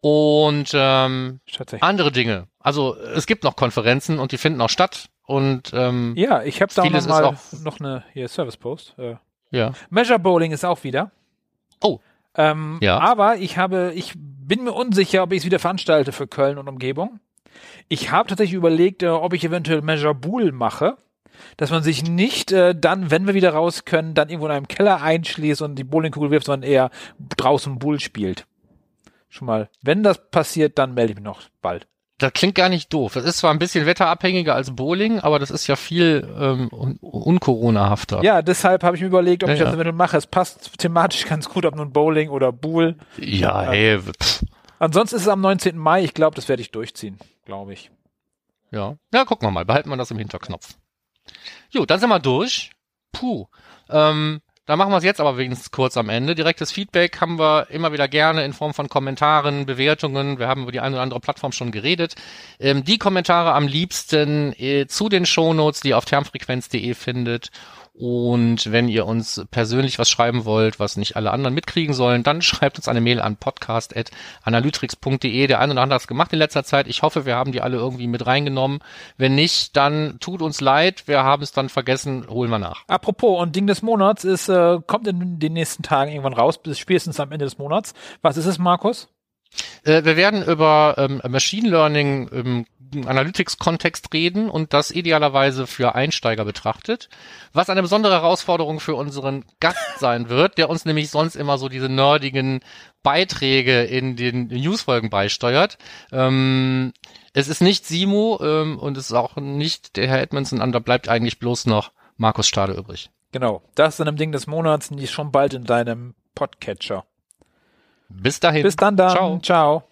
Und ähm, andere Dinge. Also es gibt noch Konferenzen und die finden auch statt. Und ähm, Ja, ich habe da noch, mal noch eine hier Service Post. Äh, ja. Measure Bowling ist auch wieder. Oh. Ähm, Ja. Aber ich habe, ich bin mir unsicher, ob ich es wieder veranstalte für Köln und Umgebung. Ich habe tatsächlich überlegt, äh, ob ich eventuell Measure Bool mache, dass man sich nicht äh, dann, wenn wir wieder raus können, dann irgendwo in einem Keller einschließt und die Bowlingkugel wirft, sondern eher draußen Bull spielt. Schon mal, wenn das passiert, dann melde ich mich noch bald. Das klingt gar nicht doof. Das ist zwar ein bisschen wetterabhängiger als Bowling, aber das ist ja viel ähm, un uncoronahafter. Ja, deshalb habe ich mir überlegt, ob Ja, ich das ja. eventuell mache. Es passt thematisch ganz gut, ob nun Bowling oder Bool. Ja, hey, pff, Ansonsten ist es am 19. Mai. Ich glaube, das werde ich durchziehen, glaube ich. ja. Ja, gucken wir mal. Behalten wir das im Hinterknopf. Jo, dann sind wir durch. Puh. Ähm, da machen wir es jetzt aber wenigstens kurz am Ende. Direktes Feedback haben wir immer wieder gerne in Form von Kommentaren, Bewertungen. Wir haben über die eine oder andere Plattform schon geredet. Ähm, die Kommentare am liebsten äh, zu den Shownotes, die ihr auf termfrequenz.de findet. Und wenn ihr uns persönlich was schreiben wollt, was nicht alle anderen mitkriegen sollen, dann schreibt uns eine Mail an podcast.analytrix.de. Der eine oder andere hat es gemacht in letzter Zeit. Ich hoffe, wir haben die alle irgendwie mit reingenommen. Wenn nicht, dann tut uns leid. Wir haben es dann vergessen. Holen wir nach. Apropos, und Ding des Monats ist, äh, kommt in den nächsten Tagen irgendwann raus, bis spätestens am Ende des Monats. Was ist es, Markus? Äh, wir werden über ähm, Machine Learning im Analytics-Kontext reden und das idealerweise für Einsteiger betrachtet, was eine besondere Herausforderung für unseren Gast sein wird, der uns nämlich sonst immer so diese nerdigen Beiträge in den Newsfolgen beisteuert. Ähm, es ist nicht Simo ähm, und es ist auch nicht der Herr Edmondson, und da bleibt eigentlich bloß noch Markus Stade übrig. Genau. Das ist dann im Ding des Monats, die ist schon bald in deinem Podcatcher. Bis dahin. Bis dann dann. Ciao. Ciao.